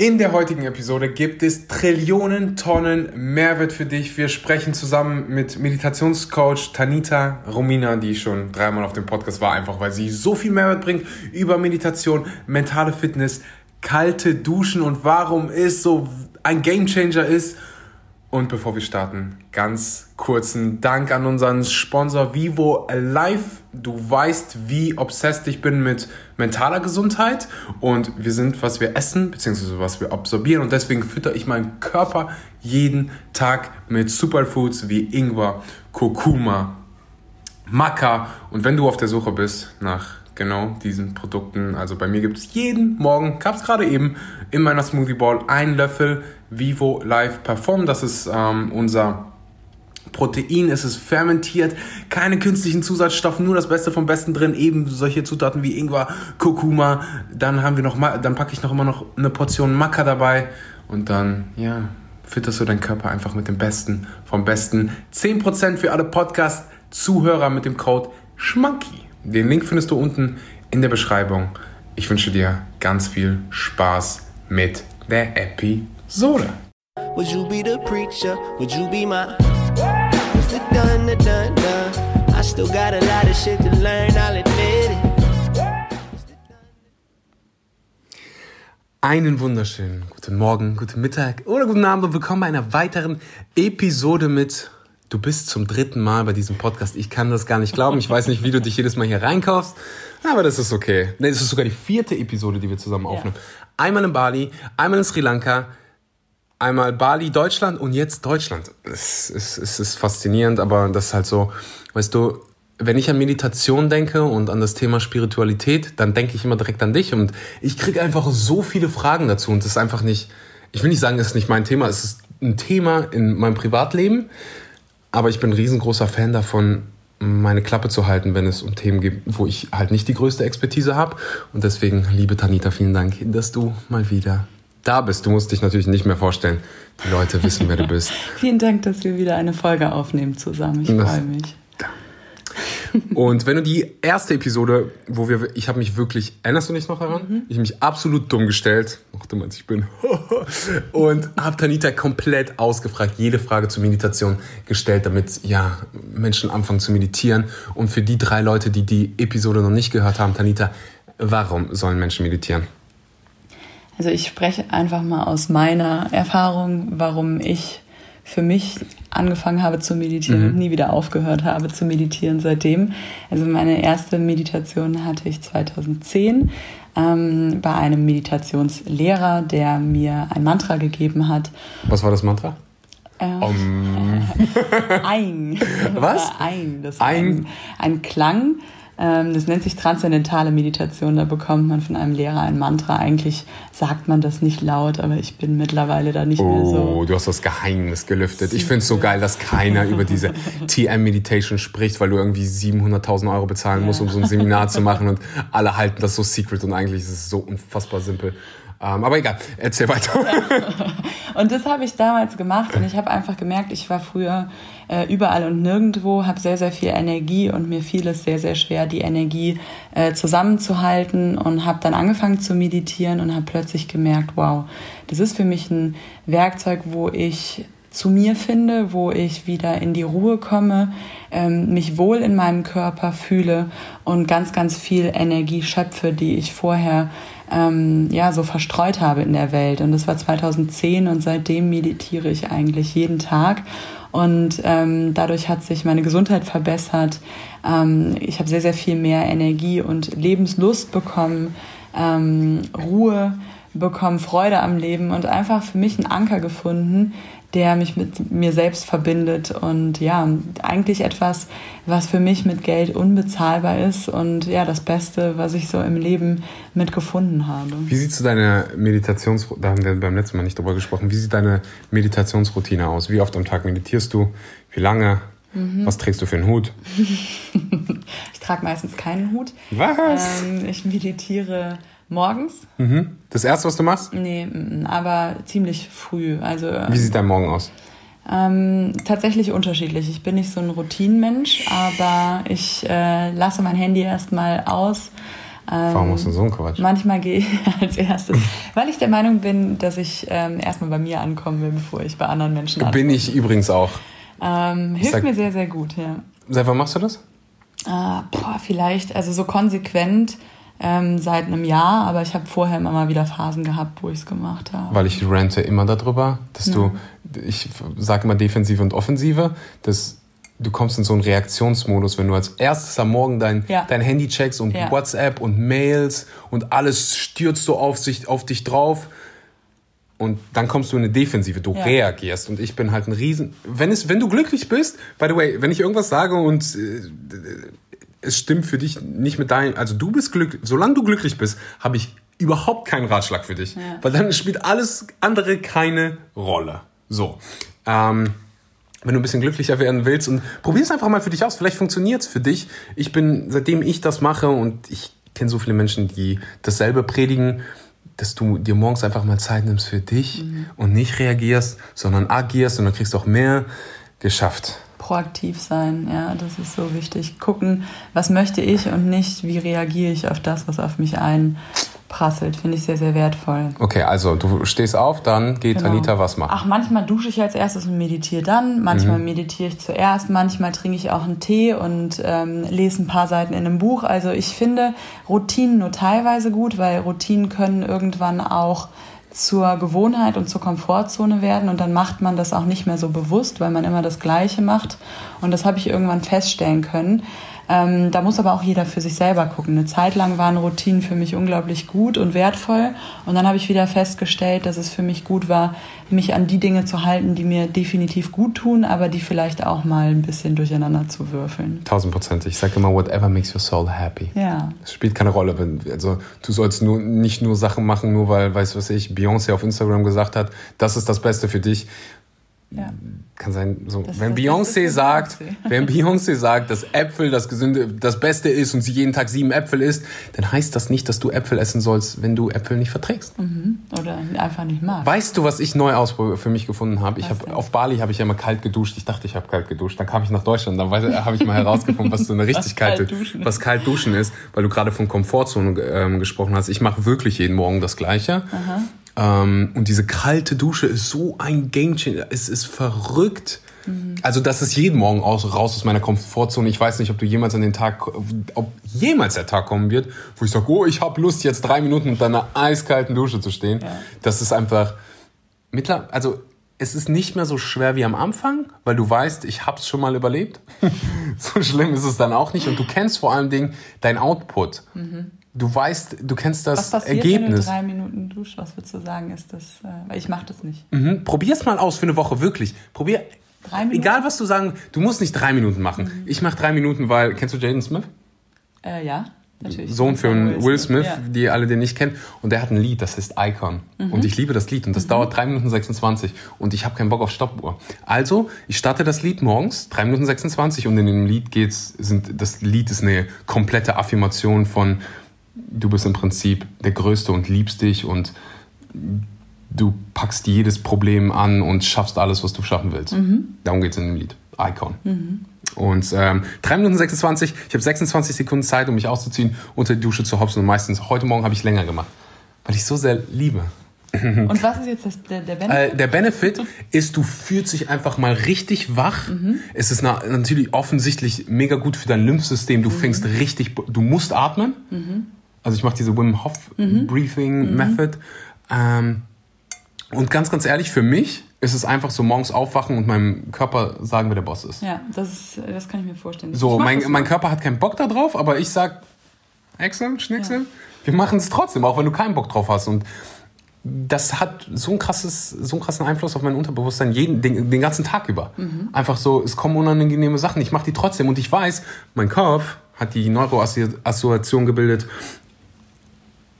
In der heutigen Episode gibt es Trillionen Tonnen Mehrwert für dich. Wir sprechen zusammen mit Meditationscoach Tanita Romina, die schon dreimal auf dem Podcast war, einfach weil sie so viel Mehrwert bringt über Meditation, mentale Fitness, kalte Duschen und warum es so ein Gamechanger ist. Und bevor wir starten, ganz kurzen Dank an unseren Sponsor Vivo Live. Du weißt, wie obsessed ich bin mit mentaler Gesundheit und wir sind, was wir essen, beziehungsweise was wir absorbieren. Und deswegen fütter ich meinen Körper jeden Tag mit Superfoods wie Ingwer, Kurkuma, Maca. Und wenn du auf der Suche bist nach genau diesen Produkten, also bei mir gibt es jeden Morgen, gab es gerade eben in meiner Smoothie Ball einen Löffel Vivo Live Perform. Das ist ähm, unser Protein, es ist fermentiert, keine künstlichen Zusatzstoffe, nur das Beste vom Besten drin, eben solche Zutaten wie Ingwer, Kurkuma, dann haben wir noch dann packe ich noch immer noch eine Portion Maca dabei und dann, ja, fütterst du deinen Körper einfach mit dem Besten vom Besten. 10% für alle Podcast-Zuhörer mit dem Code SCHMANKY. Den Link findest du unten in der Beschreibung. Ich wünsche dir ganz viel Spaß mit der Episode. Would you be the preacher? Would you be my Mr. Dun, dun, dun, dun. I still got a lot of shit to learn, I'll admit it. Einen wunderschönen guten Morgen, guten Mittag oder guten Abend und willkommen bei einer weiteren Episode mit Du bist zum dritten Mal bei diesem Podcast. Ich kann das gar nicht glauben. Ich weiß nicht, wie du dich jedes Mal hier reinkaufst, aber das ist okay. Nee, das ist sogar die vierte Episode, die wir zusammen aufnehmen. Ja. Einmal in Bali, einmal in Sri Lanka, einmal Bali, Deutschland und jetzt Deutschland. Es ist, es ist faszinierend, aber das ist halt so, weißt du, wenn ich an Meditation denke und an das Thema Spiritualität, dann denke ich immer direkt an dich und ich kriege einfach so viele Fragen dazu und das ist einfach nicht, ich will nicht sagen, es ist nicht mein Thema, es ist ein Thema in meinem Privatleben, aber ich bin ein riesengroßer Fan davon, meine Klappe zu halten, wenn es um Themen geht, wo ich halt nicht die größte Expertise habe. Und deswegen, liebe Tanita, vielen Dank, dass du mal wieder da bist. Du musst dich natürlich nicht mehr vorstellen. Die Leute wissen, wer du bist. vielen Dank, dass wir wieder eine Folge aufnehmen zusammen. Ich freue mich. Und wenn du die erste Episode, wo wir, ich habe mich wirklich, erinnerst du dich noch daran? Mhm. Ich habe mich absolut dumm gestellt, noch dumm als ich bin, und habe Tanita komplett ausgefragt, jede Frage zur Meditation gestellt, damit ja Menschen anfangen zu meditieren. Und für die drei Leute, die die Episode noch nicht gehört haben, Tanita, warum sollen Menschen meditieren? Also ich spreche einfach mal aus meiner Erfahrung, warum ich für mich angefangen habe zu meditieren mhm. und nie wieder aufgehört habe zu meditieren seitdem. Also meine erste Meditation hatte ich 2010 ähm, bei einem Meditationslehrer, der mir ein Mantra gegeben hat. Was war das Mantra? Äh, um. ein. Was? Ein. Das war ein, ein Klang das nennt sich transzendentale Meditation. Da bekommt man von einem Lehrer ein Mantra. Eigentlich sagt man das nicht laut, aber ich bin mittlerweile da nicht oh, mehr so. Oh, du hast das Geheimnis gelüftet. Ich finde es so geil, dass keiner über diese TM-Meditation spricht, weil du irgendwie 700.000 Euro bezahlen musst, um so ein Seminar zu machen und alle halten das so secret und eigentlich ist es so unfassbar simpel. Ähm, aber egal, erzähl weiter. und das habe ich damals gemacht und ich habe einfach gemerkt, ich war früher äh, überall und nirgendwo, habe sehr, sehr viel Energie und mir fiel es sehr, sehr schwer, die Energie äh, zusammenzuhalten und habe dann angefangen zu meditieren und habe plötzlich gemerkt, wow, das ist für mich ein Werkzeug, wo ich zu mir finde, wo ich wieder in die Ruhe komme, ähm, mich wohl in meinem Körper fühle und ganz, ganz viel Energie schöpfe, die ich vorher ähm, ja so verstreut habe in der Welt. Und das war 2010 und seitdem meditiere ich eigentlich jeden Tag. Und ähm, dadurch hat sich meine Gesundheit verbessert. Ähm, ich habe sehr, sehr viel mehr Energie und Lebenslust bekommen, ähm, Ruhe bekommen, Freude am Leben und einfach für mich einen Anker gefunden, der mich mit mir selbst verbindet und ja, eigentlich etwas, was für mich mit Geld unbezahlbar ist und ja, das Beste, was ich so im Leben mitgefunden habe. Wie sieht so deine Meditations, da haben wir beim letzten Mal nicht drüber gesprochen, wie sieht deine Meditationsroutine aus? Wie oft am Tag meditierst du? Wie lange? Mhm. Was trägst du für einen Hut? ich trage meistens keinen Hut. Was? Ähm, ich meditiere Morgens? Mhm. Das erste, was du machst? Nee, aber ziemlich früh. Also, Wie sieht dein Morgen aus? Ähm, tatsächlich unterschiedlich. Ich bin nicht so ein Routinenmensch, aber ich äh, lasse mein Handy erstmal aus Ähm, Warum machst du so einen Quatsch? Manchmal gehe ich als erstes, weil ich der Meinung bin, dass ich ähm, erstmal bei mir ankommen will, bevor ich bei anderen Menschen ankomme. Bin ich übrigens auch. Ähm, hilft sag- mir sehr, sehr gut, ja. Seit wann machst du das? Ah, boah, vielleicht, also so konsequent ähm, seit einem Jahr, aber ich habe vorher immer mal wieder Phasen gehabt, wo ich es gemacht habe. Weil ich rente immer darüber, dass du, ich sage immer Defensive und Offensive, dass du kommst in so einen Reaktionsmodus, wenn du als erstes am Morgen dein, Ja. dein Handy checkst und Ja. WhatsApp und Mails und alles stürzt so auf, sich, auf dich drauf. Und dann kommst du in eine Defensive, du Ja. reagierst. Und ich bin halt ein Riesen. Wenn, es, wenn du glücklich bist, by the way, wenn ich irgendwas sage und äh, es stimmt für dich nicht mit deinem, also du bist glücklich, solange du glücklich bist, habe ich überhaupt keinen Ratschlag für dich. Weil dann spielt alles andere keine Rolle. So. Ähm, wenn du ein bisschen glücklicher werden willst und probier es einfach mal für dich aus. Vielleicht funktioniert es für dich. Ich bin, seitdem ich das mache und ich kenne so viele Menschen, die dasselbe predigen, dass du dir morgens einfach mal Zeit nimmst für dich und nicht reagierst, sondern agierst und dann kriegst du auch mehr geschafft. Proaktiv sein, ja, das ist so wichtig. Gucken, was möchte ich und nicht, wie reagiere ich auf das, was auf mich einprasselt, finde ich sehr, sehr wertvoll. Okay, also du stehst auf, dann geht Genau. Anita was machen. Ach, manchmal dusche ich als erstes und meditiere dann. Manchmal meditiere ich zuerst. Manchmal trinke ich auch einen Tee und ähm, lese ein paar Seiten in einem Buch. Also ich finde Routinen nur teilweise gut, weil Routinen können irgendwann auch zur Gewohnheit und zur Komfortzone werden und dann macht man das auch nicht mehr so bewusst, weil man immer das Gleiche macht. Und das habe ich irgendwann feststellen können. Ähm, da muss aber auch jeder für sich selber gucken. Eine Zeit lang waren Routinen für mich unglaublich gut und wertvoll. Und dann habe ich wieder festgestellt, dass es für mich gut war, mich an die Dinge zu halten, die mir definitiv gut tun, aber die vielleicht auch mal ein bisschen durcheinander zu würfeln. Tausendprozentig. Ich sage immer, whatever makes your soul happy. Ja. Es spielt keine Rolle. Wenn, also du sollst nur, nicht nur Sachen machen, nur weil, weißt du was ich, Beyoncé auf Instagram gesagt hat, das ist das Beste für dich. Ja. Kann sein, so, wenn Beyoncé sagt, Beyoncé. wenn Beyoncé sagt, dass Äpfel das Gesunde, das Beste ist und sie jeden Tag sieben Äpfel isst, dann heißt das nicht, dass du Äpfel essen sollst, wenn du Äpfel nicht verträgst. Oder einfach nicht mag. Weißt du, was ich neu aus für mich gefunden habe? Ich Was habe auf Bali habe ich ja immer kalt geduscht. Ich dachte, ich habe kalt geduscht. Dann kam ich nach Deutschland, dann habe ich mal herausgefunden, was so eine richtig kalt kalte, duschen ist. was kalt duschen ist, weil du gerade von Komfortzone ähm, gesprochen hast. Ich mache wirklich jeden Morgen das Gleiche. Ähm, und diese kalte Dusche ist so ein Gamechanger. Es ist verrückt. Also das ist jeden Morgen aus, raus aus meiner Komfortzone. Ich weiß nicht, ob du jemals an den Tag, ob jemals der Tag kommen wird, wo ich sage, oh, ich habe Lust, jetzt drei Minuten unter einer eiskalten Dusche zu stehen. Das ist einfach, mittler, also es ist nicht mehr so schwer wie am Anfang, weil du weißt, ich hab's schon mal überlebt. so schlimm ist es dann auch nicht. Und du kennst vor allen Dingen dein Output. Du weißt, du kennst das Was passiert, wenn du Ergebnis. drei Minuten duschst? Was würdest du sagen, ist das? Äh, weil ich mache das nicht. Mhm. Probier's mal aus für eine Woche, wirklich. Probier. Drei Minuten? Egal was du sagen, du musst nicht drei Minuten machen. Mhm. Ich mache drei Minuten, weil, kennst du Jaden Smith? Äh, ja, natürlich. Sohn von Will Smith, Ja. die alle den nicht kennen. Und der hat ein Lied, das heißt Icon. Mhm. Und ich liebe das Lied. Und das dauert 3 Minuten 26. Und ich habe keinen Bock auf Stoppuhr. Also, ich starte das Lied morgens, 3 Minuten 26. Und in dem Lied geht's, sind, das Lied ist eine komplette Affirmation von, du bist im Prinzip der Größte und liebst dich und du packst jedes Problem an und schaffst alles, was du schaffen willst. Darum geht's in dem Lied. Icon. Und ähm, 3 Minuten 26, ich habe 26 Sekunden Zeit, um mich auszuziehen, unter die Dusche zu hopsen. Und meistens, heute Morgen habe ich länger gemacht, weil ich so sehr liebe. Und was ist jetzt das, der, der Benefit? Äh, der Benefit ist, du fühlst dich einfach mal richtig wach. Es ist na natürlich offensichtlich mega gut für dein Lymphsystem. Du fängst richtig, du musst atmen. Also ich mache diese Wim Hof Breathing Method. Ähm, und ganz, ganz ehrlich, für mich ist es einfach so morgens aufwachen und meinem Körper sagen, wer der Boss ist. ja, das, ist, das kann ich mir vorstellen. So, mein, mein. Körper hat keinen Bock da drauf, aber ich sag, Excel, Schnicksel, wir machen es trotzdem, auch wenn du keinen Bock drauf hast. Und das hat so, ein krasses, so einen krassen Einfluss auf mein Unterbewusstsein jeden, den, den ganzen Tag über. Einfach so, es kommen unangenehme Sachen, ich mache die trotzdem. Und ich weiß, mein Kopf hat die Neuroassoziation gebildet,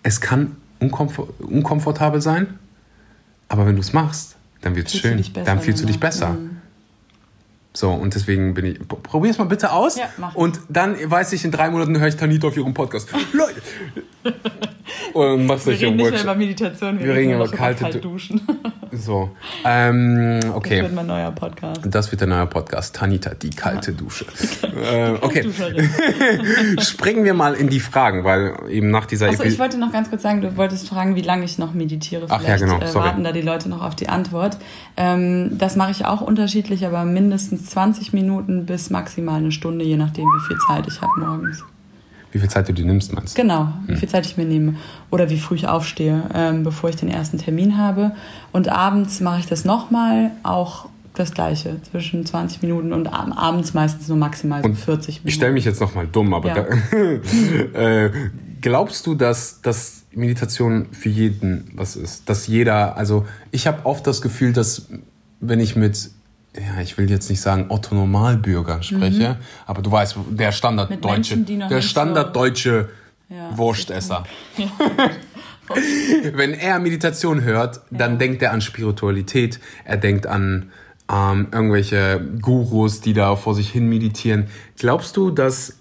es kann unkomfort, unkomfortabel sein, aber wenn du es machst, dann wird es Fühlst du schön. dich besser Dann fühlst du dich danach. besser. So, und deswegen bin ich. Probier es mal bitte aus. Ja, und dann weiß ich, in drei Monaten höre ich Tanita auf ihrem Podcast. Leute! Und machst Wir reden nicht mehr über Meditation, wir, Wir reden über über kalte kalt Du- Duschen. So, ähm, okay. Das wird mein neuer Podcast. Das wird der neue Podcast. Tanita, die kalte Dusche. äh, okay. Springen wir mal in die Fragen, weil eben nach dieser Achso, ich wollte noch ganz kurz sagen, du wolltest fragen, wie lange ich noch meditiere. Ach ja, genau. Äh, warten da die Leute noch auf die Antwort. Ähm, das mache ich auch unterschiedlich, aber mindestens 20 Minuten bis maximal eine Stunde, je nachdem, wie viel Zeit ich habe morgens. Wie viel Zeit du dir nimmst, meinst du? Genau, wie hm. viel Zeit ich mir nehme. Oder wie früh ich aufstehe, ähm, bevor ich den ersten Termin habe. Und abends mache ich das nochmal, auch das Gleiche, zwischen 20 Minuten und abends meistens nur maximal so 40 Minuten. Ich stelle mich jetzt nochmal dumm, aber ja. da, äh, glaubst du, dass, dass Meditation für jeden was ist? Dass jeder, also ich habe oft das Gefühl, dass wenn ich mit ja, ich will jetzt nicht sagen Otto Normalbürger spreche, mhm. aber du weißt, der Standarddeutsche, der Standarddeutsche so ja, Wurstesser. Ja. Wenn er Meditation hört, dann ja. denkt er an Spiritualität, er denkt an ähm, irgendwelche Gurus, die da vor sich hin meditieren. Glaubst du, dass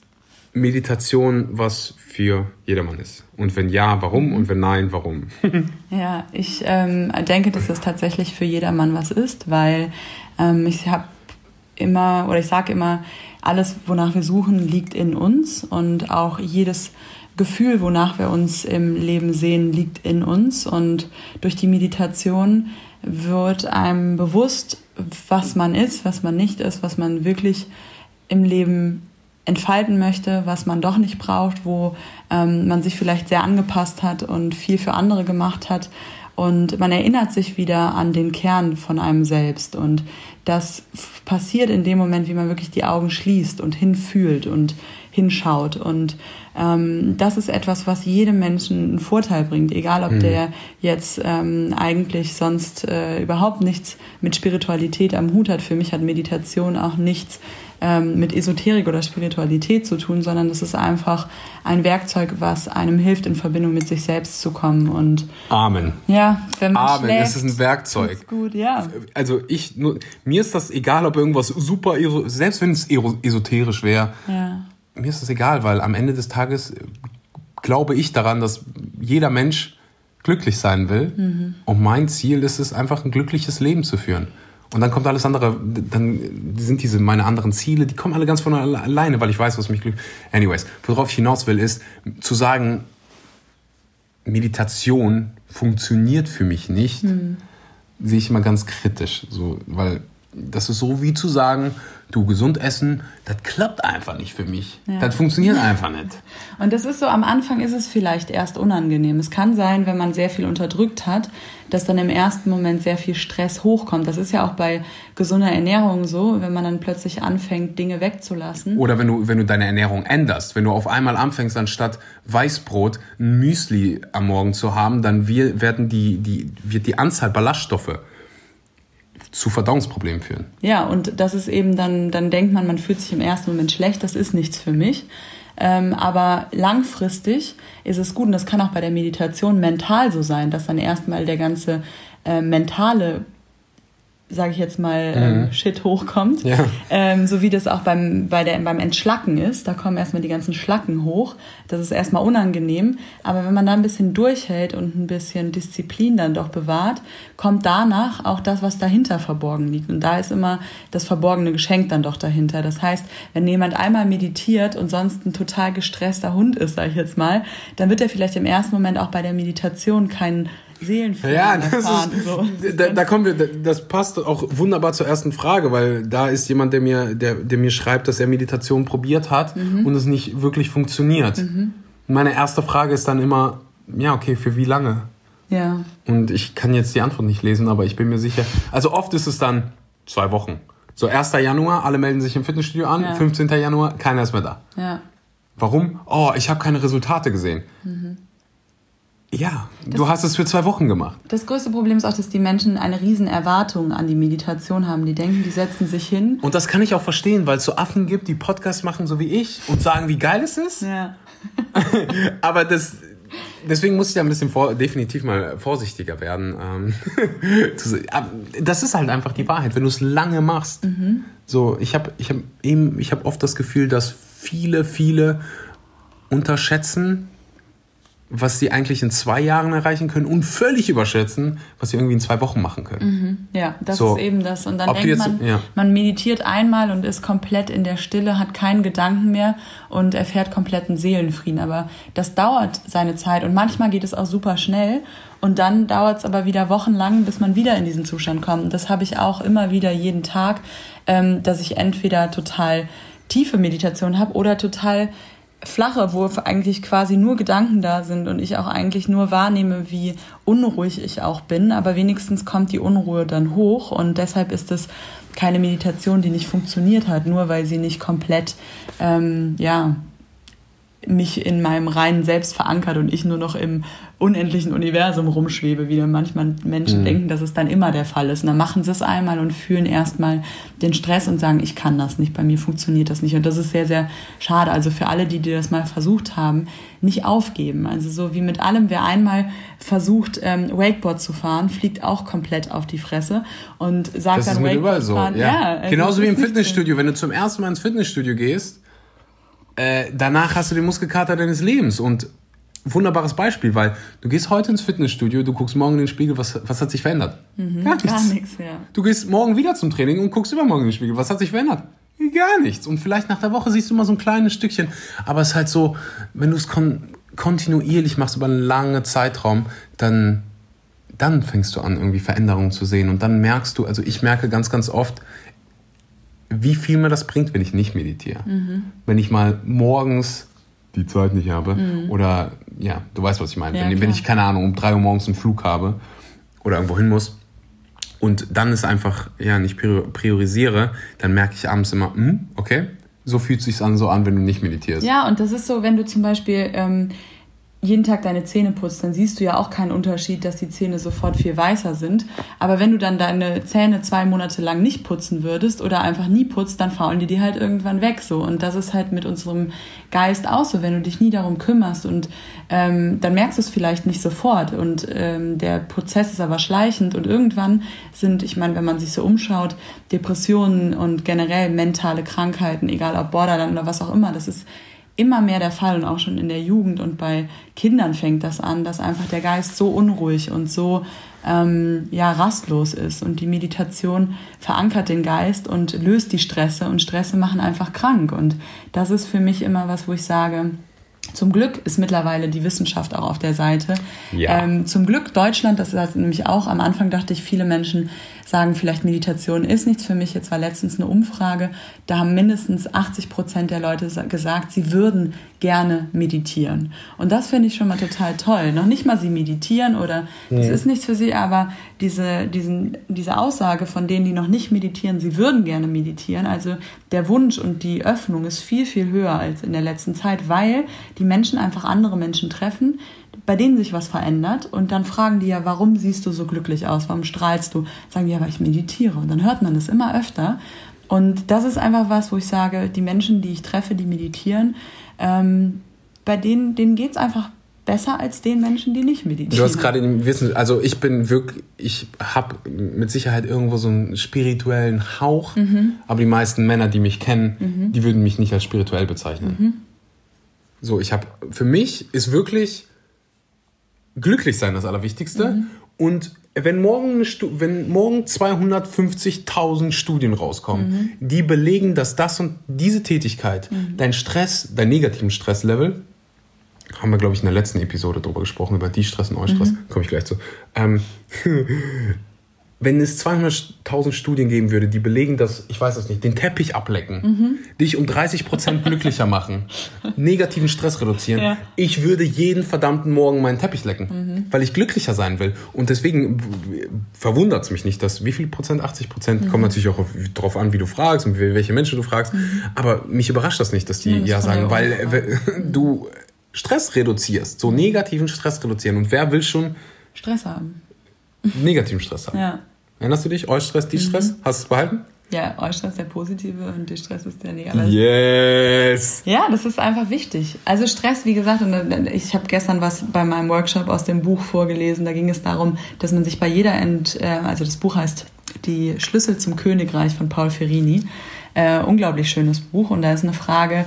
Meditation was für jedermann ist? Und wenn ja, warum? Und wenn nein, warum? ja, ich ähm, denke, dass es tatsächlich für jedermann was ist, weil ähm, ich habe immer oder ich sage immer, alles, wonach wir suchen, liegt in uns und auch jedes Gefühl, wonach wir uns im Leben sehen, liegt in uns und durch die Meditation wird einem bewusst, was man ist, was man nicht ist, was man wirklich im Leben entfalten möchte, was man doch nicht braucht, wo ähm, man sich vielleicht sehr angepasst hat und viel für andere gemacht hat. Und man erinnert sich wieder an den Kern von einem selbst. Und das passiert in dem Moment, wie man wirklich die Augen schließt und hinfühlt und hinschaut. Und ähm, das ist etwas, was jedem Menschen einen Vorteil bringt, egal ob mhm. der jetzt ähm, eigentlich sonst äh, überhaupt nichts mit Spiritualität am Hut hat. Für mich hat Meditation auch nichts ähm, mit Esoterik oder Spiritualität zu tun, sondern es ist einfach ein Werkzeug, was einem hilft, in Verbindung mit sich selbst zu kommen. Und Amen. Ja, wenn man Amen, schläft, es ist ein Werkzeug. Ist gut, ja. Also ich, nur, mir ist das egal, ob irgendwas super, selbst wenn es esoterisch wäre. Ja. Mir ist das egal, weil am Ende des Tages glaube ich daran, dass jeder Mensch glücklich sein will. Mhm. Und mein Ziel ist es, einfach ein glückliches Leben zu führen. Und dann kommt alles andere, dann sind diese meine anderen Ziele, die kommen alle ganz von alleine, weil ich weiß, was mich glücklich. Anyways, worauf ich hinaus will, ist zu sagen, Meditation funktioniert für mich nicht, hm. sehe ich immer ganz kritisch, so, weil das ist so wie zu sagen, du gesund essen, das klappt einfach nicht für mich. Ja. Das funktioniert einfach nicht. Und das ist so, am Anfang ist es vielleicht erst unangenehm. Es kann sein, wenn man sehr viel unterdrückt hat, dass dann im ersten Moment sehr viel Stress hochkommt. Das ist ja auch bei gesunder Ernährung so, wenn man dann plötzlich anfängt, Dinge wegzulassen. Oder wenn du, wenn du deine Ernährung änderst. Wenn du auf einmal anfängst, anstatt Weißbrot ein Müsli am Morgen zu haben, dann werden die, die, wird die Anzahl Ballaststoffe zu Verdauungsproblemen führen. Ja, und das ist eben dann, dann denkt man, man fühlt sich im ersten Moment schlecht, das ist nichts für mich. Ähm, aber langfristig ist es gut, und das kann auch bei der Meditation mental so sein, dass dann erstmal der ganze äh, mentale sage ich jetzt mal, ähm, mhm. Shit hochkommt. Ja. Ähm, so wie das auch beim, bei der, beim Entschlacken ist. Da kommen erstmal die ganzen Schlacken hoch. Das ist erstmal unangenehm. Aber wenn man da ein bisschen durchhält und ein bisschen Disziplin dann doch bewahrt, kommt danach auch das, was dahinter verborgen liegt. Und da ist immer das verborgene Geschenk dann doch dahinter. Das heißt, wenn jemand einmal meditiert und sonst ein total gestresster Hund ist, sage ich jetzt mal, dann wird er vielleicht im ersten Moment auch bei der Meditation keinen Seelenfrieden ja, das erfahren. Ist, so. da, da kommen wir, das passt auch wunderbar zur ersten Frage, weil da ist jemand, der mir, der, der mir schreibt, dass er Meditation probiert hat mhm. und es nicht wirklich funktioniert. Mhm. Meine erste Frage ist dann immer, ja, okay, für wie lange? Ja. Und ich kann jetzt die Antwort nicht lesen, aber ich bin mir sicher. Also oft ist es dann zwei Wochen. So 1. Januar, alle melden sich im Fitnessstudio an, ja. 15. Januar, keiner ist mehr da. Ja. Warum? Oh, ich habe keine Resultate gesehen. Mhm. Ja, das, du hast es für zwei Wochen gemacht. Das größte Problem ist auch, dass die Menschen eine riesen Erwartung an die Meditation haben. Die denken, die setzen sich hin. Und das kann ich auch verstehen, weil es so Affen gibt, die Podcasts machen, so wie ich, und sagen, wie geil es ist. Ja. Aber das, deswegen muss ich ja ein bisschen vor, definitiv mal vorsichtiger werden. Ähm, das ist halt einfach die Wahrheit, wenn du es lange machst. Mhm. So, ich habe ich hab eben, ich habe oft das Gefühl, dass viele, viele unterschätzen, was sie eigentlich in zwei Jahren erreichen können und völlig überschätzen, was sie irgendwie in zwei Wochen machen können. Mhm. Ja, das so, ist eben das. Und dann denkt jetzt, man, ja. man meditiert einmal und ist komplett in der Stille, hat keinen Gedanken mehr und erfährt kompletten Seelenfrieden. Aber das dauert seine Zeit und manchmal geht es auch super schnell. Und dann dauert es aber wieder wochenlang, bis man wieder in diesen Zustand kommt. Das habe ich auch immer wieder jeden Tag, ähm, dass ich entweder total tiefe Meditation habe oder total flache, wo eigentlich quasi nur Gedanken da sind und ich auch eigentlich nur wahrnehme, wie unruhig ich auch bin, aber wenigstens kommt die Unruhe dann hoch und deshalb ist es keine Meditation, die nicht funktioniert hat, nur weil sie nicht komplett ähm, ja mich in meinem reinen Selbst verankert und ich nur noch im unendlichen Universum rumschwebe, wie dann manchmal Menschen mhm. denken, dass es dann immer der Fall ist. Und dann machen sie es einmal und fühlen erstmal den Stress und sagen, ich kann das nicht, bei mir funktioniert das nicht. Und das ist sehr, sehr schade. Also für alle, die, die das mal versucht haben, nicht aufgeben. Also so wie mit allem, wer einmal versucht, ähm, Wakeboard zu fahren, fliegt auch komplett auf die Fresse und sagt das dann ist Wakeboard so. fahren. Ja. ja also Genauso wie im Fitnessstudio. Wenn du zum ersten Mal ins Fitnessstudio gehst, äh, danach hast du den Muskelkater deines Lebens und wunderbares Beispiel, weil du gehst heute ins Fitnessstudio, du guckst morgen in den Spiegel, was, was hat sich verändert? Mhm, gar nichts. Gar nichts ja. Du gehst morgen wieder zum Training und guckst übermorgen in den Spiegel, was hat sich verändert? Gar nichts. Und vielleicht nach der Woche siehst du mal so ein kleines Stückchen. Aber es ist halt so, wenn du es kon kontinuierlich machst über einen langen Zeitraum, dann, dann fängst du an, irgendwie Veränderungen zu sehen. Und dann merkst du, also ich merke ganz, ganz oft, wie viel mir das bringt, wenn ich nicht meditiere. Mhm. Wenn ich mal morgens die Zeit nicht habe mhm. oder ja, du weißt, was ich meine. Ja, wenn, wenn, ich, keine Ahnung, um drei Uhr morgens einen Flug habe oder irgendwo hin muss und dann ist einfach, ja, nicht priorisiere, dann merke ich abends immer, hm, okay, so fühlt es sich an, so an, wenn du nicht meditierst. Ja, und das ist so, wenn du zum Beispiel ähm, jeden Tag deine Zähne putzt, dann siehst du ja auch keinen Unterschied, dass die Zähne sofort viel weißer sind. Aber wenn du dann deine Zähne zwei Monate lang nicht putzen würdest oder einfach nie putzt, dann faulen die dir halt irgendwann weg so. Und das ist halt mit unserem Geist auch so, wenn du dich nie darum kümmerst und ähm, dann merkst du es vielleicht nicht sofort. Und ähm, der Prozess ist aber schleichend und irgendwann sind, ich meine, wenn man sich so umschaut, Depressionen und generell mentale Krankheiten, egal ob Borderline oder was auch immer, das ist immer mehr der Fall und auch schon in der Jugend und bei Kindern fängt das an, dass einfach der Geist so unruhig und so ähm, ja rastlos ist und die Meditation verankert den Geist und löst die Stresse und Stresse machen einfach krank. Und das ist für mich immer was, wo ich sage, zum Glück ist mittlerweile die Wissenschaft auch auf der Seite. Ja. Ähm, zum Glück Deutschland, das ist nämlich auch, am Anfang dachte ich, viele Menschen sagen vielleicht Meditation ist nichts für mich. Jetzt war letztens eine Umfrage, da haben mindestens 80 Prozent der Leute gesagt, sie würden gerne meditieren. Und das finde ich schon mal total toll. Noch nicht mal sie meditieren oder mhm. das ist nichts für sie, aber diese, diesen, diese Aussage von denen, die noch nicht meditieren, sie würden gerne meditieren. Also der Wunsch und die Öffnung ist viel, viel höher als in der letzten Zeit, weil die Menschen einfach andere Menschen treffen, bei denen sich was verändert und dann fragen die ja, warum siehst du so glücklich aus, warum strahlst du? Sagen die, ja, weil ich meditiere. Und dann hört man das immer öfter. Und das ist einfach was, wo ich sage, die Menschen, die ich treffe, die meditieren, ähm, bei denen, denen geht es einfach besser als den Menschen, die nicht meditieren. Du hast gerade im Wissen, also ich bin wirklich, ich habe mit Sicherheit irgendwo so einen spirituellen Hauch, mhm. aber die meisten Männer, die mich kennen, mhm. die würden mich nicht als spirituell bezeichnen. Mhm. So, ich habe, für mich ist wirklich glücklich sein das Allerwichtigste. Mhm. Und wenn morgen, wenn morgen 250.000 Studien rauskommen, mhm. die belegen, dass das und diese Tätigkeit mhm. dein Stress, dein negativen Stresslevel, haben wir, glaube ich, in der letzten Episode darüber gesprochen, über die Stress und Eustress, mhm. komme ich gleich zu, ähm, wenn es 200.000 Studien geben würde, die belegen, dass, ich weiß das nicht, den Teppich ablecken, mhm. dich um 30% glücklicher machen, negativen Stress reduzieren, ja. ich würde jeden verdammten Morgen meinen Teppich lecken, mhm. weil ich glücklicher sein will. Und deswegen verwundert es mich nicht, dass wie viel Prozent, 80 Prozent, mhm. kommt natürlich auch darauf an, wie du fragst und welche Menschen du fragst, mhm. aber mich überrascht das nicht, dass die ja, das ja sagen, weil äh, du Stress reduzierst, so negativen Stress reduzieren. Und wer will schon Stress haben? Negativen Stress haben. Ja. Erinnerst du dich? Eustress, Distress? Mhm. Hast du es behalten? Ja, Eustress ist der positive und Distress ist der negative. Yes! Ja, das ist einfach wichtig. Also Stress, wie gesagt, und ich habe gestern was bei meinem Workshop aus dem Buch vorgelesen. Da ging es darum, dass man sich bei jeder, Ent, äh, also das Buch heißt Die Schlüssel zum Königreich von Paul Ferrini. Äh, unglaublich schönes Buch. Und da ist eine Frage,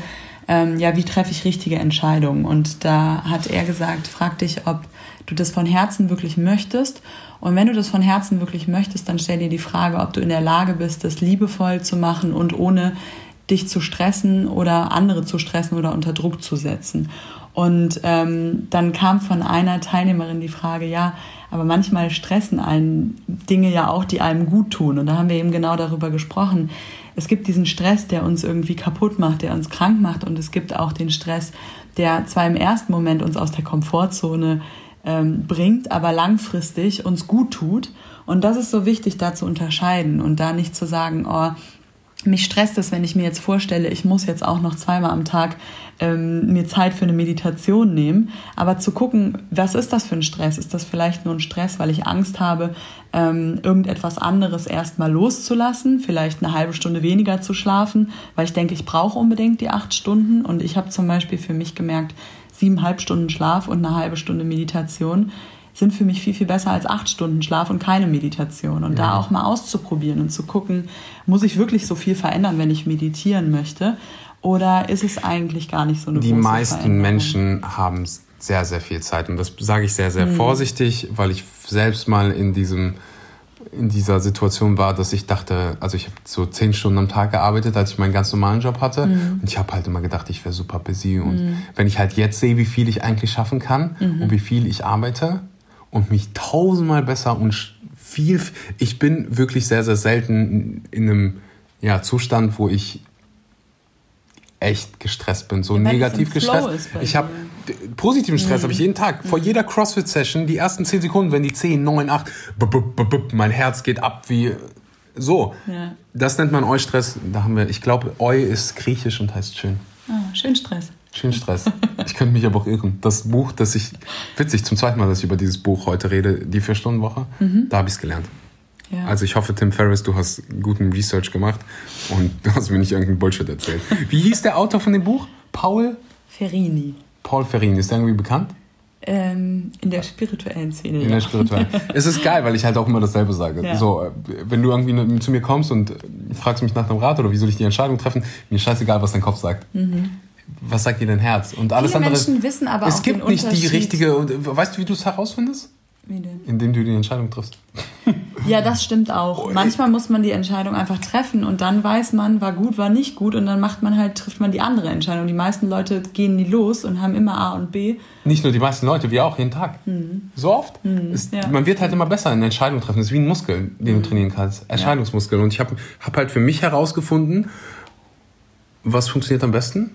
ähm, ja, wie treffe ich richtige Entscheidungen? Und da hat er gesagt, frag dich, ob du das von Herzen wirklich möchtest. Und wenn du das von Herzen wirklich möchtest, dann stell dir die Frage, ob du in der Lage bist, das liebevoll zu machen und ohne dich zu stressen oder andere zu stressen oder unter Druck zu setzen. Und ähm, dann kam von einer Teilnehmerin die Frage, ja, aber manchmal stressen einen Dinge ja auch, die einem gut tun. Und da haben wir eben genau darüber gesprochen. Es gibt diesen Stress, der uns irgendwie kaputt macht, der uns krank macht. Und es gibt auch den Stress, der zwar im ersten Moment uns aus der Komfortzone ähm, bringt, aber langfristig uns gut tut. Und das ist so wichtig, da zu unterscheiden und da nicht zu sagen, oh, mich stresst es, wenn ich mir jetzt vorstelle, ich muss jetzt auch noch zweimal am Tag ähm, mir Zeit für eine Meditation nehmen. Aber zu gucken, was ist das für ein Stress? Ist das vielleicht nur ein Stress, weil ich Angst habe, ähm, irgendetwas anderes erstmal loszulassen, vielleicht eine halbe Stunde weniger zu schlafen, weil ich denke, ich brauche unbedingt die acht Stunden. Und ich habe zum Beispiel für mich gemerkt, siebeneinhalb Stunden Schlaf und eine halbe Stunde Meditation sind für mich viel, viel besser als acht Stunden Schlaf und keine Meditation. Und ja. da auch mal auszuprobieren und zu gucken, muss ich wirklich so viel verändern, wenn ich meditieren möchte? Oder ist es eigentlich gar nicht so eine Die meisten Menschen haben sehr, sehr viel Zeit. Und das sage ich sehr, sehr mhm. vorsichtig, weil ich selbst mal in diesem in dieser Situation war, dass ich dachte, also ich habe so zehn Stunden am Tag gearbeitet, als ich meinen ganz normalen Job hatte. Mhm. Und ich habe halt immer gedacht, ich wäre super busy. Und mhm. wenn ich halt jetzt sehe, wie viel ich eigentlich schaffen kann mhm. und wie viel ich arbeite, und mich tausendmal besser und viel. Ich bin wirklich sehr, sehr selten in einem ja, Zustand, wo ich echt gestresst bin, so ja, negativ gestresst. Ich habe positiven Stress mhm. habe ich jeden Tag. Vor mhm. jeder CrossFit Session, die ersten 10 Sekunden, wenn die 10, 9, 8, mein Herz geht ab wie so. Ja. Das nennt man Eustress. Da haben wir, ich glaube, Eu ist griechisch und heißt schön. Ah, schön Stress. Schön Stress. Ich könnte mich aber auch irren. Das Buch, das ich, witzig, zum zweiten Mal, dass ich über dieses Buch heute rede, die Vier-Stunden-Woche, mhm. da habe ich es gelernt. Ja. Also ich hoffe, Tim Ferriss, du hast guten Research gemacht und du hast mir nicht irgendeinen Bullshit erzählt. Wie hieß der Autor von dem Buch? Paul? Ferrini. Paul Ferrini, ist der irgendwie bekannt? Ähm, in der spirituellen Szene. In ja. der spirituellen. es ist geil, weil ich halt auch immer dasselbe sage. Ja. So, äh, wenn du irgendwie zu mir kommst und fragst mich nach einem Rat oder wie soll ich die Entscheidung treffen, mir scheißegal, was dein Kopf sagt. Mhm was sagt dir dein Herz? Und alles Viele andere. Menschen wissen aber es auch gibt nicht die richtige. Und weißt du, wie du es herausfindest? Wie denn? Indem du die Entscheidung triffst. Ja, das stimmt auch. Oh, Manchmal muss man die Entscheidung einfach treffen und dann weiß man, war gut, war nicht gut und dann macht man halt, trifft man die andere Entscheidung. Die meisten Leute gehen nie los und haben immer A und B. Nicht nur die meisten Leute, wir auch jeden Tag. Mhm. So oft. Mhm. Ist, ja. Man wird halt immer besser in Entscheidungen treffen. Das ist wie ein Muskel, den mhm. du trainieren kannst. Entscheidungsmuskel. Und ich habe hab halt für mich herausgefunden, was funktioniert am besten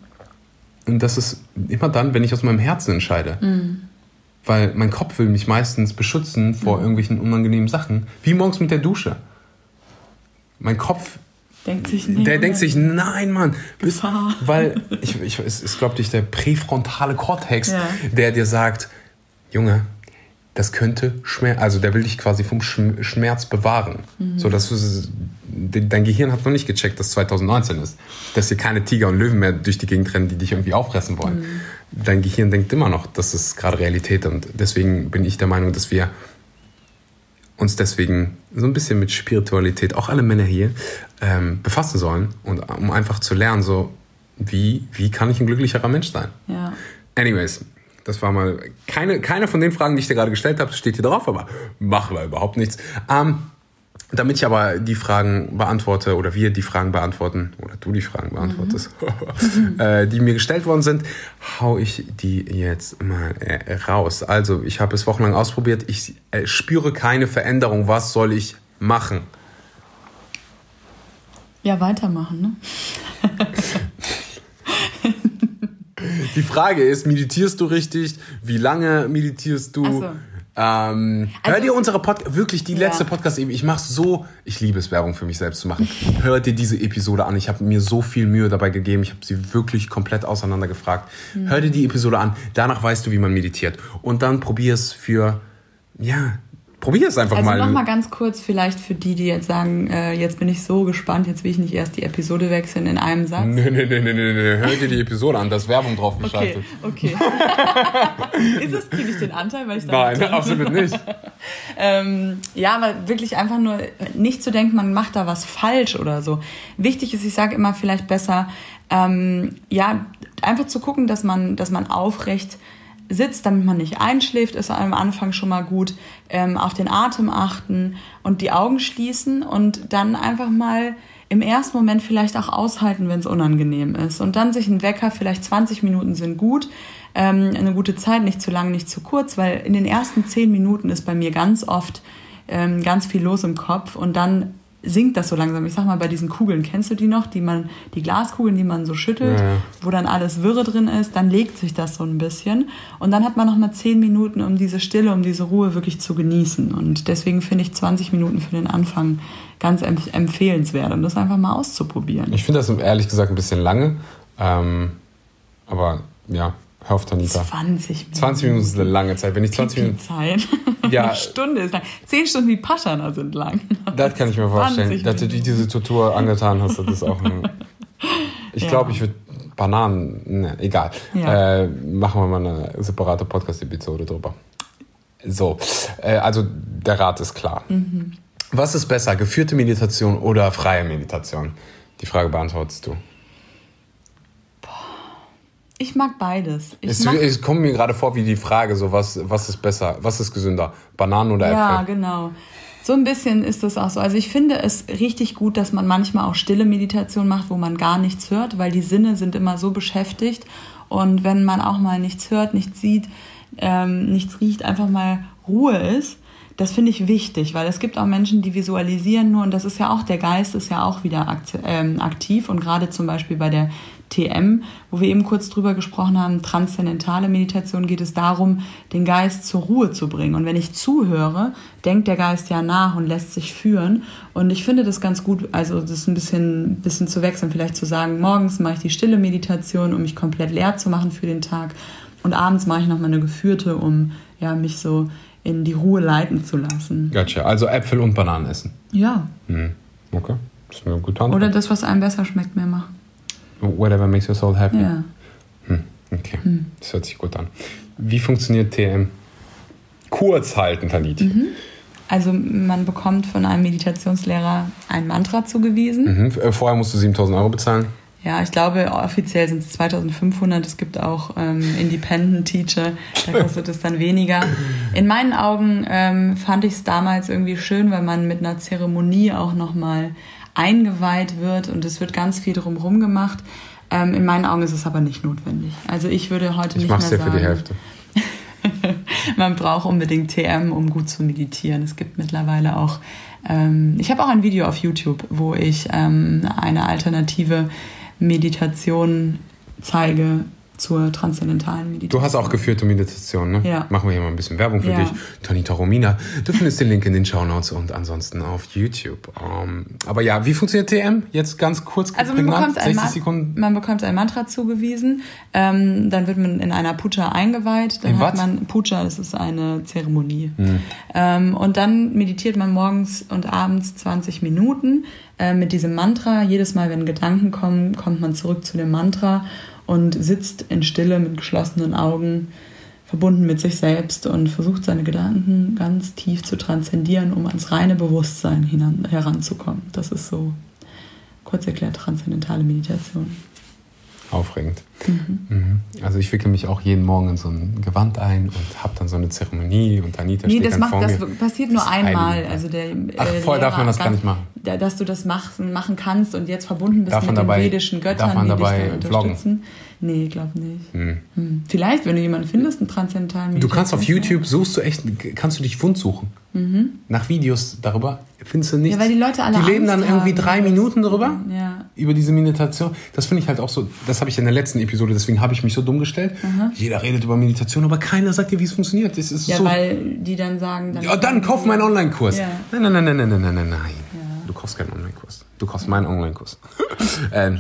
und das ist immer dann, wenn ich aus meinem Herzen entscheide. Mhm. Weil mein Kopf will mich meistens beschützen vor mhm. irgendwelchen unangenehmen Sachen. Wie morgens mit der Dusche. Mein Kopf denkt sich, nee, der denkt sich, nein, Mann, bis, weil ich, ich, es ist, glaube ich, der präfrontale Kortex, ja. der dir sagt, Junge, das könnte Schmerz, also der will dich quasi vom Schmerz bewahren. Mhm. So, dass du, dein Gehirn hat noch nicht gecheckt, dass 2019 ist. Dass hier keine Tiger und Löwen mehr durch die Gegend rennen, die dich irgendwie auffressen wollen. Mhm. Dein Gehirn denkt immer noch, das ist gerade Realität. Und deswegen bin ich der Meinung, dass wir uns deswegen so ein bisschen mit Spiritualität, auch alle Männer hier, ähm, befassen sollen. Und um einfach zu lernen, so, wie, wie kann ich ein glücklicherer Mensch sein? Ja. Anyways, das war mal keine, keine von den Fragen, die ich dir gerade gestellt habe, steht hier drauf, aber machen wir überhaupt nichts. Ähm, damit ich aber die Fragen beantworte oder wir die Fragen beantworten oder du die Fragen beantwortest, mhm. äh, die mir gestellt worden sind, hau ich die jetzt mal äh, raus. Also, ich habe es wochenlang ausprobiert. Ich äh, spüre keine Veränderung. Was soll ich machen? Ja, weitermachen, ne? Die Frage ist, meditierst du richtig? Wie lange meditierst du? Ähm, also, hör dir unsere Podcast, wirklich die letzte ja. Podcast eben. Ich mache so, ich liebe es, Werbung für mich selbst zu machen. hör dir diese Episode an. Ich habe mir so viel Mühe dabei gegeben. Ich habe sie wirklich komplett auseinander gefragt. Mhm. Hör dir die Episode an. Danach weißt du, wie man meditiert. Und dann probier es für, ja, probier es einfach also mal. Also nochmal ganz kurz vielleicht für die, die jetzt sagen, äh, jetzt bin ich so gespannt, jetzt will ich nicht erst die Episode wechseln in einem Satz. Nee, nee, nee, nee, nee, hör dir die Episode an, da ist Werbung drauf geschaltet. Okay, okay. ist es, kriege ich den Anteil, weil ich da Nein, absolut nicht. ähm, ja, aber wirklich einfach nur nicht zu denken, man macht da was falsch oder so. Wichtig ist, ich sage immer vielleicht besser, ähm, ja, einfach zu gucken, dass man, dass man aufrecht sitzt, damit man nicht einschläft, ist am Anfang schon mal gut. Ähm, auf den Atem achten und die Augen schließen und dann einfach mal im ersten Moment vielleicht auch aushalten, wenn es unangenehm ist. Und dann sich ein Wecker, vielleicht 20 Minuten sind gut, ähm, eine gute Zeit, nicht zu lang, nicht zu kurz, weil in den ersten 10 Minuten ist bei mir ganz oft ähm, ganz viel los im Kopf und dann sinkt das so langsam. Ich sag mal, bei diesen Kugeln, kennst du die noch? Die man, die Glaskugeln, die man so schüttelt, ja, wo dann alles Wirre drin ist, dann legt sich das so ein bisschen. Und dann hat man noch mal zehn Minuten, um diese Stille, um diese Ruhe wirklich zu genießen. Und deswegen finde ich 20 Minuten für den Anfang ganz empf empfehlenswert, um das einfach mal auszuprobieren. Ich finde das ehrlich gesagt ein bisschen lange. Ähm, aber ja, Hör auf, Tanita. 20 Minuten. 20 Minuten ist eine lange Zeit. Wenn ich 20 Minuten. Zeit. Ja. Eine Stunde ist lang. Zehn Stunden wie Paschana sind lang. Das kann ich mir vorstellen. Dass du dir diese Tortur angetan hast, das ist auch ein. Ich ja. glaube, ich würde Bananen. Ne, egal. Ja. Äh, machen wir mal eine separate Podcast-Episode drüber. So. Äh, also, der Rat ist klar. Mhm. Was ist besser, geführte Meditation oder freie Meditation? Die Frage beantwortest du. Ich mag beides. Ich es, mag es kommt mir gerade vor wie die Frage, so was, was ist besser, was ist gesünder, Bananen oder Äpfel? Ja, genau. So ein bisschen ist das auch so. Also ich finde es richtig gut, dass man manchmal auch stille Meditation macht, wo man gar nichts hört, weil die Sinne sind immer so beschäftigt. Und wenn man auch mal nichts hört, nichts sieht, ähm, nichts riecht, einfach mal Ruhe ist, das finde ich wichtig, weil es gibt auch Menschen, die visualisieren nur und das ist ja auch, der Geist ist ja auch wieder ähm, aktiv und gerade zum Beispiel bei der TM, wo wir eben kurz drüber gesprochen haben, transzendentale Meditation geht es darum, den Geist zur Ruhe zu bringen. Und wenn ich zuhöre, denkt der Geist ja nach und lässt sich führen. Und ich finde das ganz gut, also das ein bisschen, bisschen zu wechseln, vielleicht zu sagen, morgens mache ich die stille Meditation, um mich komplett leer zu machen für den Tag. Und abends mache ich nochmal eine geführte, um ja, mich so in die Ruhe leiten zu lassen. Gotcha. Also Äpfel und Bananen essen. Ja. Hm. Okay. Das ist mir gut Antwort. Oder das, was einem besser schmeckt, mehr machen. Whatever makes your soul happy. Ja. Hm. Okay. Hm. Das hört sich gut an. Wie funktioniert TM? Kurz halten, Tanit. Mhm. Also man bekommt von einem Meditationslehrer ein Mantra zugewiesen. Mhm. Äh, vorher musst du 7000 Euro bezahlen. Ja, ich glaube, offiziell sind es 2500. Es gibt auch ähm, Independent Teacher, da kostet es dann weniger. In meinen Augen ähm, fand ich es damals irgendwie schön, weil man mit einer Zeremonie auch nochmal eingeweiht wird und es wird ganz viel drumherum gemacht. Ähm, in meinen Augen ist es aber nicht notwendig. Also ich würde heute ich nicht mehr sagen... Ich mach's ja für die Hälfte. man braucht unbedingt TM, um gut zu meditieren. Es gibt mittlerweile auch... Ähm, ich habe auch ein Video auf YouTube, wo ich ähm, eine alternative Meditation zeige zur transzendentalen Meditation. Du hast auch geführte Meditation, ne? Ja. Machen wir hier mal ein bisschen Werbung für ja. dich. Tanita Romina. Du findest den Link in den Show Notes und ansonsten auf YouTube. Um, ähm, aber ja, wie funktioniert TM? Jetzt ganz kurz also man bekommt, 60 Sekunden. man bekommt ein Mantra zugewiesen, ähm, dann wird man in einer Puja eingeweiht. Dann in hat was? man Puja, das ist eine Zeremonie. Hm. Ähm, und dann meditiert man morgens und abends 20 Minuten äh, mit diesem Mantra. Jedes Mal, wenn Gedanken kommen, kommt man zurück zu dem Mantra und sitzt in Stille mit geschlossenen Augen, verbunden mit sich selbst und versucht seine Gedanken ganz tief zu transzendieren, um ans reine Bewusstsein heranzukommen. Das ist so kurz erklärt transzendentale Meditation. Aufregend. Mhm. Also ich wickel mich auch jeden Morgen in so ein Gewand ein und habe dann so eine Zeremonie und Anita nee, steht das, macht, vor das passiert nur einmal. Also der, Ach, äh, vorher darf man das gar nicht machen. Dass du das machen, machen kannst und jetzt verbunden bist darf mit den dabei, vedischen Göttern, darf man dabei die dich dann unterstützen. Vloggen? Nee, glaube nicht. Hm. Hm. Vielleicht, wenn du jemanden findest, einen transzendentalen Du kannst auf YouTube, suchst du echt, kannst du dich wund suchen. Mhm. Nach Videos darüber findest du nichts. Ja, weil die Leute alle Die leben Angst dann irgendwie drei Minuten darüber, ja. über diese Meditation. Das finde ich halt auch so, das habe ich in der letzten Episode, deswegen habe ich mich so dumm gestellt. Mhm. Jeder redet über Meditation, aber keiner sagt dir, wie es funktioniert. Das ist ja, so, weil die dann sagen... Dann ja, dann kauf meinen Online-Kurs. Ja. Nein, nein, nein, nein, nein, nein, nein, nein. Du kaufst keinen Online-Kurs. Du kaufst meinen Online-Kurs. Ähm,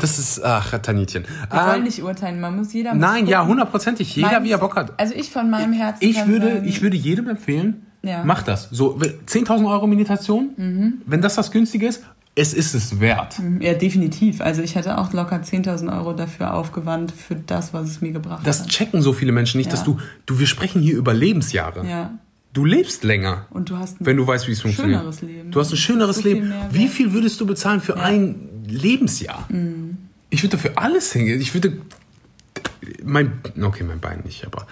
das ist, ach, Tanitchen. Wir ähm, wollen nicht urteilen, man muss jeder... Nein, ja, hundertprozentig. Jeder, Meins, wie er Bock hat. Also ich von meinem Herzen ich würde, sagen, ich würde jedem empfehlen, Ja. Mach das. So 10.000 Euro Meditation, mhm. wenn das das günstige ist, es ist es wert. Mhm. Ja, definitiv. Also ich hätte auch locker 10.000 Euro dafür aufgewandt für das, was es mir gebracht das hat. Das checken so viele Menschen nicht, ja. dass du, du, wir sprechen hier über Lebensjahre. Ja. Du lebst länger. Und du hast ein wenn du weißt, wie es funktioniert. Schöneres Leben. Du hast ein schöneres so Leben. Wie viel würdest du bezahlen für ja. ein Lebensjahr? Mhm. Ich würde dafür alles hingehen. Ich würde mein, okay, mein Bein nicht, aber.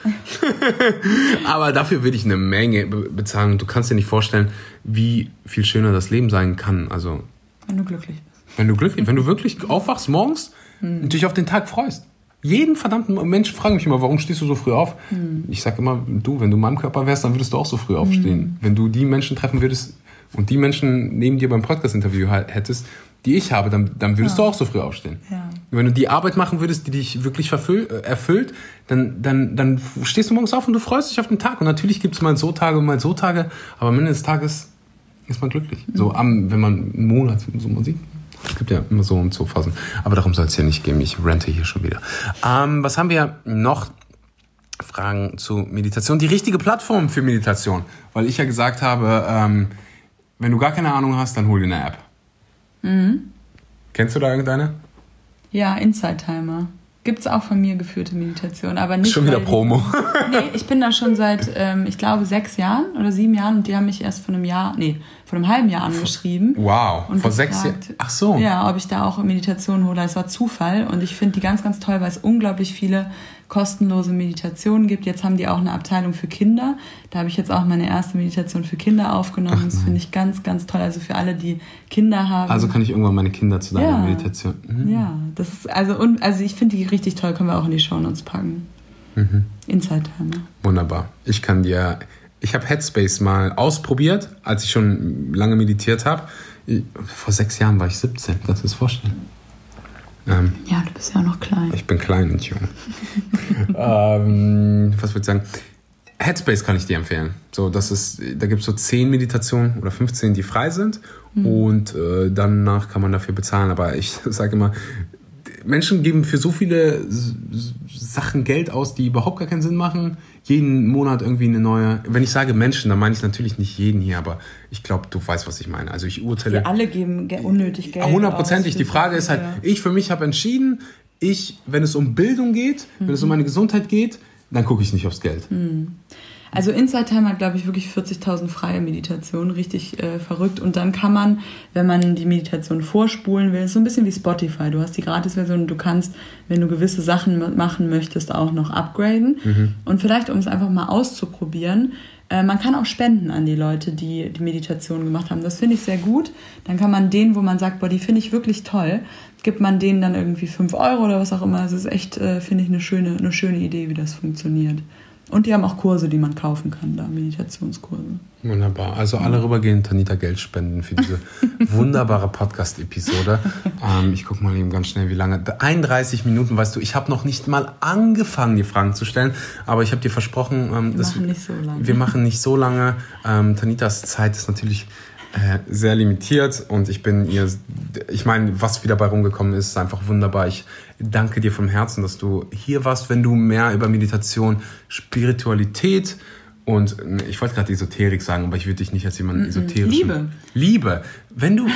aber dafür würde ich eine Menge bezahlen. Und du kannst dir nicht vorstellen, wie viel schöner das Leben sein kann. Also. Wenn du glücklich bist. Wenn du glücklich, wenn du wirklich aufwachst morgens hm. und dich auf den Tag freust. Jeden verdammten Menschen fragen mich immer, warum stehst du so früh auf? Hm. Ich sage immer, du, wenn du in meinem Körper wärst, dann würdest du auch so früh aufstehen. Hm. Wenn du die Menschen treffen würdest und die Menschen neben dir beim Podcast-Interview hättest, die ich habe, dann, dann würdest ja. du auch so früh aufstehen. Ja. Wenn du die Arbeit machen würdest, die dich wirklich äh, erfüllt, dann, dann, dann stehst du morgens auf und du freust dich auf den Tag. Und natürlich gibt es mal so Tage und mal so Tage, aber am Ende des Tages ist man glücklich. Mhm. So am, wenn man einen Monat so man sieht. Es gibt ja immer so und so Phasen. Aber darum soll es ja nicht gehen. Ich rente hier schon wieder. Ähm, was haben wir noch? Fragen zu Meditation. Die richtige Plattform für Meditation. Weil ich ja gesagt habe, ähm, wenn du gar keine Ahnung hast, dann hol dir eine App. Mhm. Kennst du da irgendeine? Ja, Inside Timer. Gibt es auch von mir geführte Meditation, aber nicht. Schon wieder Promo. nee, ich bin da schon seit, ähm, ich glaube, sechs Jahren oder sieben Jahren und die haben mich erst vor einem Jahr, nee, vor einem halben Jahr angeschrieben. Wow, und vor gefragt, sechs Jahren. Ach so. Ja, ob ich da auch Meditation hole. Es war Zufall und ich finde die ganz, ganz toll, weil es unglaublich viele kostenlose Meditationen gibt. Jetzt haben die auch eine Abteilung für Kinder. Da habe ich jetzt auch meine erste Meditation für Kinder aufgenommen. Das finde ich ganz, ganz toll. Also für alle, die Kinder haben. Also kann ich irgendwann meine Kinder zu deiner ja. Meditation. Mhm. Ja, das ist also und also ich finde die richtig toll. Können wir auch in die Show Notes packen. Mhm. Inside Timer. Wunderbar. Ich kann dir. Ich habe Headspace mal ausprobiert, als ich schon lange meditiert habe. Vor sechs Jahren war ich 17. Kannst du das vorstellen? Ähm, ja, du bist ja auch noch klein. Ich bin klein und jung. ähm, was würde ich sagen? Headspace kann ich dir empfehlen. So, das ist, da gibt es so 10 Meditationen oder 15, die frei sind. Mhm. Und äh, danach kann man dafür bezahlen. Aber ich sage immer, Menschen geben für so viele Sachen Geld aus, die überhaupt gar keinen Sinn machen. Jeden Monat irgendwie eine neue. Wenn ich sage Menschen, dann meine ich natürlich nicht jeden hier, aber ich glaube, du weißt, was ich meine. Also ich urteile. Wir alle geben unnötig Geld. Hundertprozentig. Die Frage ist halt, ich für mich habe entschieden, ich, wenn es um Bildung geht, mhm. wenn es um mhm. meine Gesundheit geht, dann gucke ich nicht aufs Geld. Mhm. Also Inside Time hat, glaube ich, wirklich 40.000 freie Meditationen, richtig äh, verrückt. Und dann kann man, wenn man die Meditation vorspulen will, so ein bisschen wie Spotify. Du hast die Gratis-Version und du kannst, wenn du gewisse Sachen machen möchtest, auch noch upgraden. Mhm. Und vielleicht, um es einfach mal auszuprobieren, äh, man kann auch spenden an die Leute, die die Meditation gemacht haben. Das finde ich sehr gut. Dann kann man denen, wo man sagt, boah, die finde ich wirklich toll, gibt man denen dann irgendwie 5 Euro oder was auch immer. Das ist echt, äh, finde ich, eine schöne, eine schöne Idee, wie das funktioniert. Und die haben auch Kurse, die man kaufen kann, da Meditationskurse. Wunderbar. Also alle rübergehen, Tanita Geld spenden für diese wunderbare Podcast-Episode. Ähm, ich gucke mal eben ganz schnell, wie lange. 31 Minuten, weißt du, ich habe noch nicht mal angefangen, die Fragen zu stellen, aber ich habe dir versprochen, ähm, wir machen nicht so lange. Wir machen nicht so lange. Ähm, Tanitas Zeit ist natürlich äh, sehr limitiert und ich bin ihr, ich meine, was wieder bei rumgekommen ist, ist einfach wunderbar. Ich danke dir vom Herzen, dass du hier warst. Wenn du mehr über Meditation, Spiritualität und ich wollte gerade Esoterik sagen, aber ich würde dich nicht als jemand esoterisch. Liebe. Liebe. Wenn du,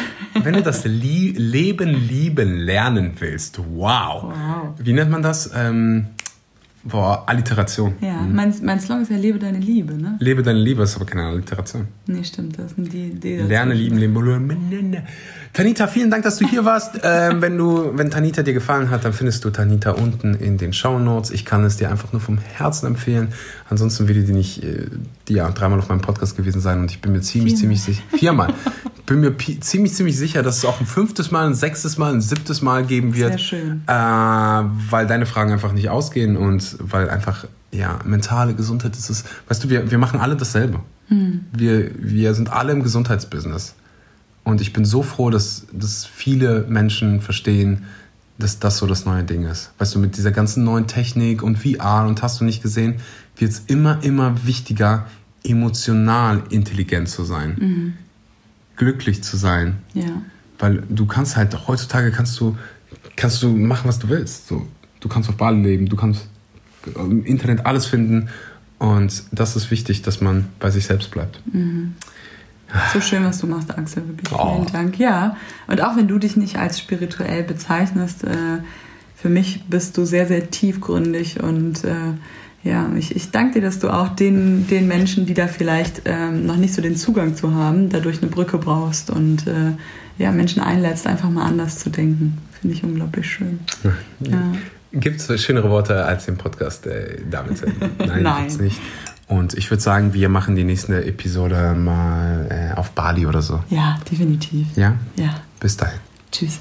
wenn du das Lie Leben lieben lernen willst, wow. wow. Wie nennt man das? Ähm, Boah, Alliteration. Ja, mhm. mein, mein Song ist ja Lebe deine Liebe, ne? Lebe deine Liebe ist aber keine Alliteration. Nee, stimmt, das ist die Idee. Lerne, lieben, leben. Tanita, vielen Dank, dass du hier warst. ähm, wenn, du, wenn Tanita dir gefallen hat, dann findest du Tanita unten in den Show Notes. Ich kann es dir einfach nur vom Herzen empfehlen. Ansonsten würde die nicht äh, ja dreimal auf meinem Podcast gewesen sein und ich bin mir ziemlich, viermal. ziemlich sicher. Viermal. bin mir ziemlich, ziemlich sicher, dass es auch ein fünftes Mal, ein sechstes Mal, ein siebtes Mal geben wird. Sehr schön. Äh, weil deine Fragen einfach nicht ausgehen und weil einfach, ja, mentale Gesundheit ist es. Weißt du, wir, wir machen alle dasselbe. Hm. Wir, wir sind alle im Gesundheitsbusiness. Und ich bin so froh, dass, dass viele Menschen verstehen, dass das so das neue Ding ist. Weißt du, mit dieser ganzen neuen Technik und VR und hast du nicht gesehen, wird es immer, immer wichtiger, emotional intelligent zu sein. Mhm. Glücklich zu sein. Ja. Weil du kannst halt, heutzutage kannst du, kannst du machen, was du willst. So, du kannst auf Bali leben, du kannst im Internet alles finden Und das ist wichtig, dass man bei sich selbst bleibt. Mhm. So schön, was du machst, Axel. Wirklich vielen oh. Dank. Ja, und auch wenn du dich nicht als spirituell bezeichnest, äh, für mich bist du sehr, sehr tiefgründig und äh, ja, ich, ich danke dir, dass du auch den, den Menschen, die da vielleicht ähm, noch nicht so den Zugang zu haben, dadurch eine Brücke brauchst und äh, ja, Menschen einlädst, einfach mal anders zu denken. Finde ich unglaublich schön. Ja. Gibt es schönere Worte als den Podcast äh, damit zu Nein, Nein. gibt's nicht. Und ich würde sagen, wir machen die nächste Episode mal äh, auf Bali oder so. Ja, definitiv. Ja? Ja. Bis dahin. Tschüss.